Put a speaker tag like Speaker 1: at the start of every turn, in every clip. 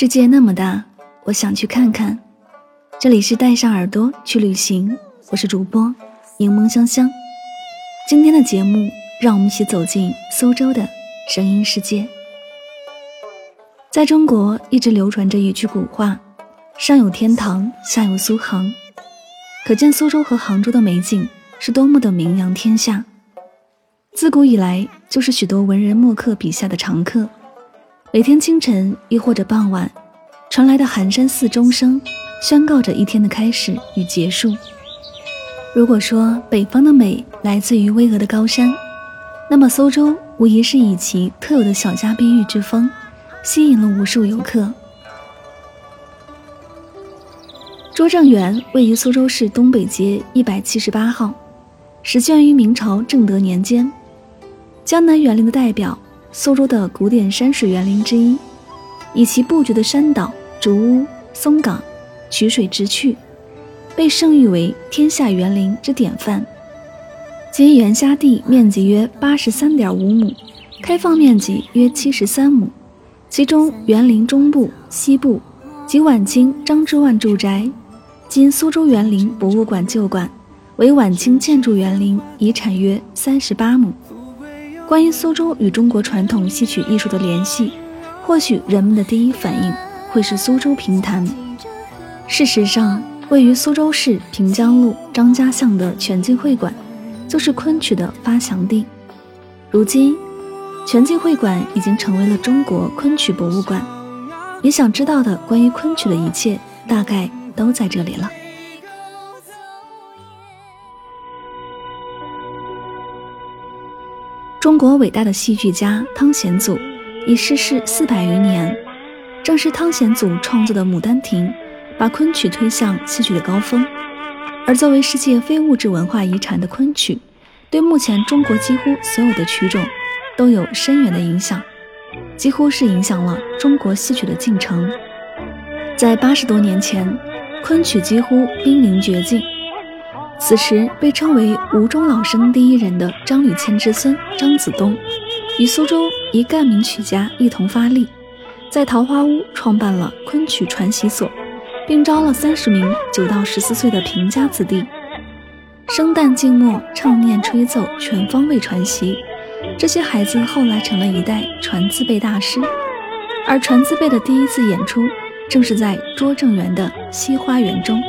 Speaker 1: 世界那么大，我想去看看。这里是带上耳朵去旅行，我是主播柠檬香香。今天的节目，让我们一起走进苏州的声音世界。在中国，一直流传着一句古话：“上有天堂，下有苏杭。”可见苏州和杭州的美景是多么的名扬天下。自古以来，就是许多文人墨客笔下的常客。每天清晨亦或者傍晚，传来的寒山寺钟声，宣告着一天的开始与结束。如果说北方的美来自于巍峨的高山，那么苏州无疑是以其特有的小家碧玉之风，吸引了无数游客。拙政园位于苏州市东北街一百七十八号，始建于明朝正德年间，江南园林的代表。苏州的古典山水园林之一，以其布局的山岛、竹屋、松岗、曲水直趣，被盛誉为天下园林之典范。其园辖地面积约八十三点五亩，开放面积约七十三亩。其中园林中部、西部及晚清张之万住宅，今苏州园林博物馆旧馆，为晚清建筑园林遗产约三十八亩。关于苏州与中国传统戏曲艺术的联系，或许人们的第一反应会是苏州评弹。事实上，位于苏州市平江路张家巷的全境会馆，就是昆曲的发祥地。如今，全境会馆已经成为了中国昆曲博物馆。你想知道的关于昆曲的一切，大概都在这里了。中国伟大的戏剧家汤显祖已逝世四百余年，正是汤显祖创作的《牡丹亭》，把昆曲推向戏剧的高峰。而作为世界非物质文化遗产的昆曲，对目前中国几乎所有的曲种都有深远的影响，几乎是影响了中国戏曲的进程。在八十多年前，昆曲几乎濒临绝境。此时，被称为吴中老生第一人的张吕谦之孙张子东，与苏州一干名曲家一同发力，在桃花坞创办了昆曲传习所，并招了三十名九到十四岁的贫家子弟，生旦净末唱念吹奏全方位传习。这些孩子后来成了一代传字辈大师，而传字辈的第一次演出，正是在拙政园的西花园中。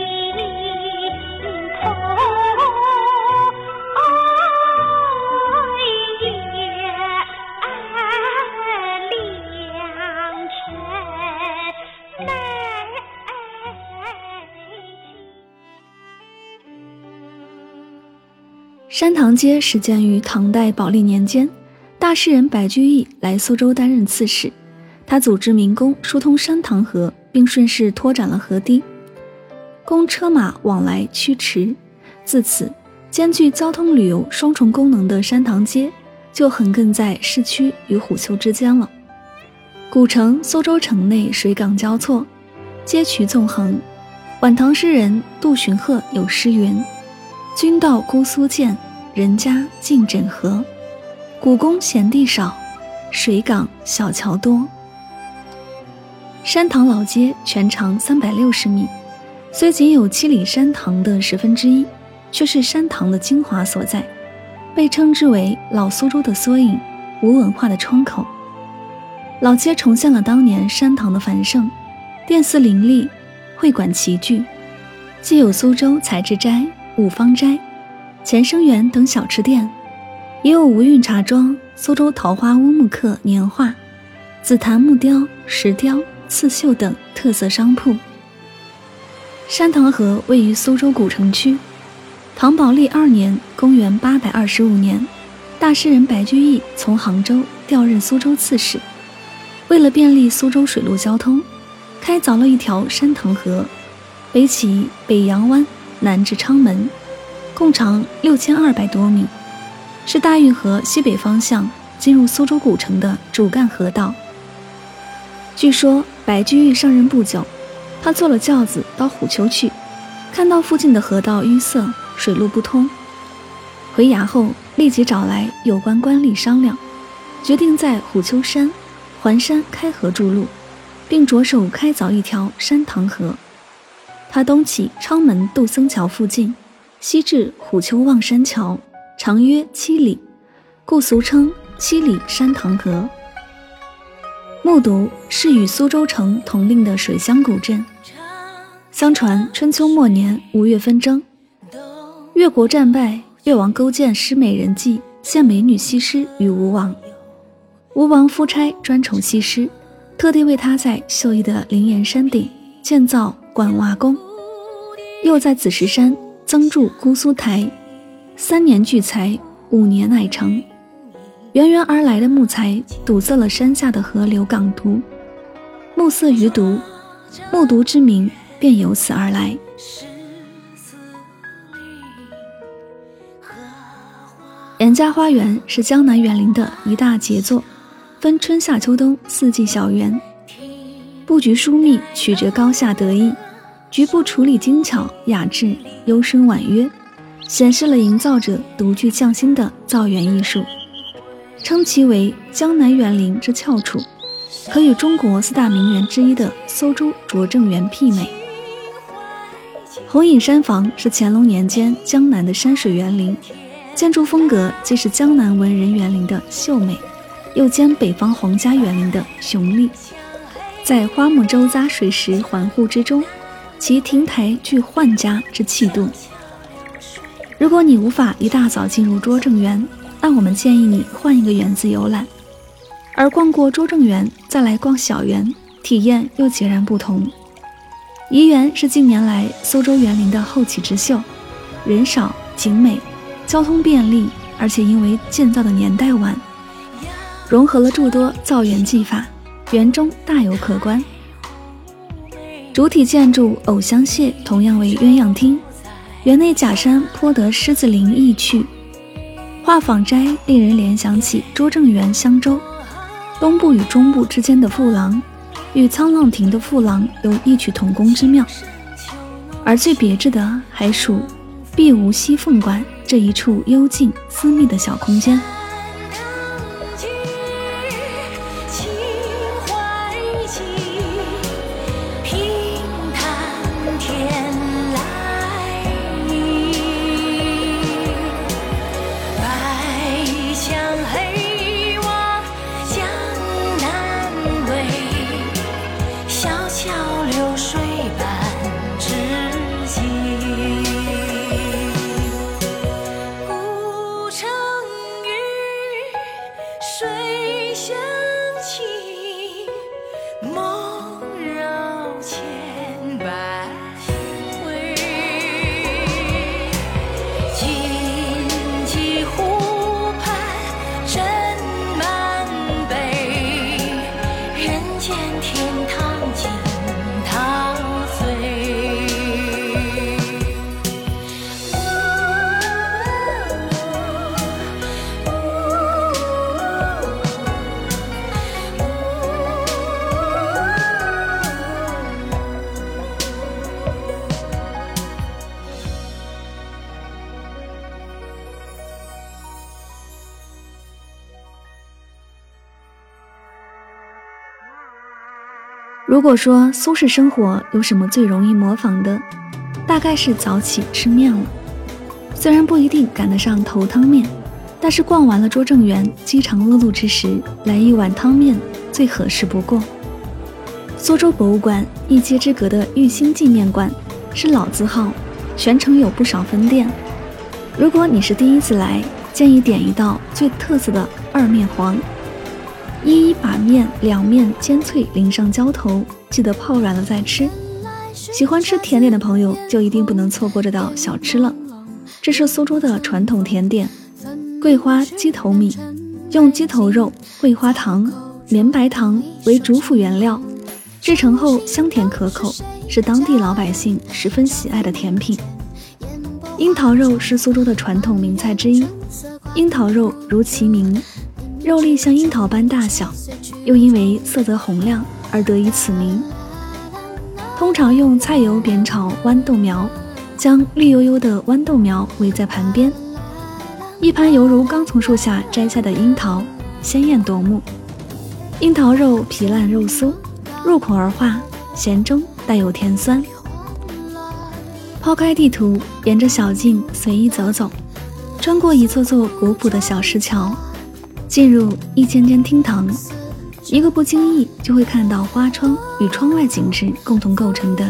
Speaker 1: 山塘街始建于唐代宝历年间，大诗人白居易来苏州担任刺史，他组织民工疏通山塘河，并顺势拓展了河堤，供车马往来驱驰。自此，兼具交通旅游双重功能的山塘街就横亘在市区与虎丘之间了。古城苏州城内水港交错，街渠纵横。晚唐诗人杜荀鹤有诗云。君到姑苏见，人家尽枕河。古宫闲地少，水港小桥多。山塘老街全长三百六十米，虽仅有七里山塘的十分之一，却是山塘的精华所在，被称之为老苏州的缩影，无文化的窗口。老街重现了当年山塘的繁盛，店肆林立，会馆齐聚，既有苏州采芝斋。五芳斋、钱生园等小吃店，也有无韵茶庄、苏州桃花乌木刻年画、紫檀木雕、石雕、刺绣等特色商铺。山塘河位于苏州古城区。唐宝历二年（公元825年），大诗人白居易从杭州调任苏州刺史，为了便利苏州水陆交通，开凿了一条山塘河，北起北洋湾。南至昌门，共长六千二百多米，是大运河西北方向进入苏州古城的主干河道。据说白居易上任不久，他坐了轿子到虎丘去，看到附近的河道淤塞，水路不通，回衙后立即找来有关官吏商量，决定在虎丘山环山开河筑路，并着手开凿一条山塘河。它东起昌门杜僧桥附近，西至虎丘望山桥，长约七里，故俗称七里山塘河。木渎是与苏州城同令的水乡古镇。相传春秋末年吴越纷争，越国战败，越王勾践施美人计，献美女西施与吴王。吴王夫差专宠西施，特地为她在秀逸的灵岩山顶建造。管瓦宫，又在紫石山增筑姑苏台，三年聚财，五年乃成。源源而来的木材堵塞了山下的河流港渎，暮色余毒，木渎之名便由此而来。严家花园是江南园林的一大杰作，分春夏秋冬四季小园。布局疏密，曲折高下得意，局部处理精巧雅致，幽深婉约，显示了营造者独具匠心的造园艺术，称其为江南园林之翘楚，可与中国四大名园之一的苏州拙政园媲美。红影山房是乾隆年间江南的山水园林，建筑风格既是江南文人园林的秀美，又兼北方皇家园林的雄丽。在花木周匝、水石环护之中，其亭台具宦家之气度。如果你无法一大早进入拙政园，那我们建议你换一个园子游览，而逛过拙政园再来逛小园，体验又截然不同。怡园是近年来苏州园林的后起之秀，人少景美，交通便利，而且因为建造的年代晚，融合了诸多造园技法。园中大有可观，主体建筑藕香榭同样为鸳鸯厅，园内假山颇得狮子林意趣，画舫斋令人联想起拙政园香洲，东部与中部之间的复廊，与沧浪亭的复廊有异曲同工之妙，而最别致的还属碧梧溪凤馆这一处幽静私密的小空间。如果说苏式生活有什么最容易模仿的，大概是早起吃面了。虽然不一定赶得上头汤面，但是逛完了拙政园饥肠辘辘之时，来一碗汤面最合适不过。苏州博物馆一街之隔的玉兴记面馆是老字号，全城有不少分店。如果你是第一次来，建议点一道最特色的二面黄，一一把面两面煎脆，淋上浇头，记得泡软了再吃。喜欢吃甜点的朋友就一定不能错过这道小吃了。这是苏州的传统甜点——桂花鸡头米，用鸡头肉、桂花糖、绵白糖为主辅原料，制成后香甜可口，是当地老百姓十分喜爱的甜品。樱桃肉是苏州的传统名菜之一。樱桃肉如其名，肉粒像樱桃般大小，又因为色泽红亮而得以此名。通常用菜油煸炒豌豆苗，将绿油油的豌豆苗围在盘边，一盘犹如刚从树下摘下的樱桃，鲜艳夺目。樱桃肉皮烂肉酥，入口而化，咸中带有甜酸。抛开地图，沿着小径随意走走。穿过一座座古朴的小石桥，进入一间间厅堂，一个不经意就会看到花窗与窗外景致共同构成的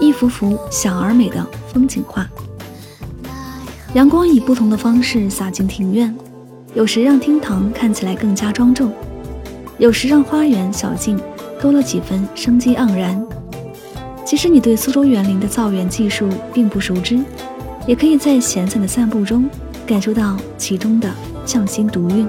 Speaker 1: 一幅幅小而美的风景画。阳光以不同的方式洒进庭院，有时让厅堂看起来更加庄重，有时让花园小径多了几分生机盎然。即使你对苏州园林的造园技术并不熟知，也可以在闲散的散步中。感受到其中的匠心独运。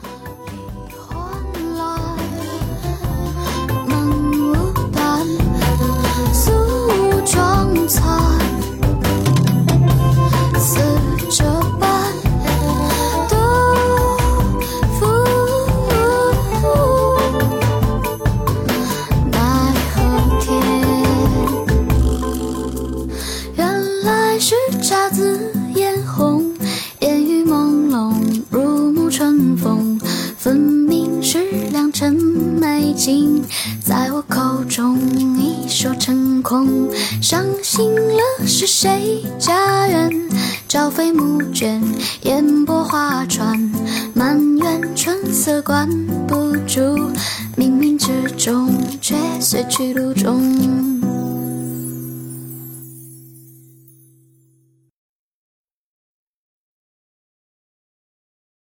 Speaker 1: 经在我口中一说成空，伤心了是谁？家园朝飞暮卷，烟波画船，满园春色关不住，冥冥之中却随去路中。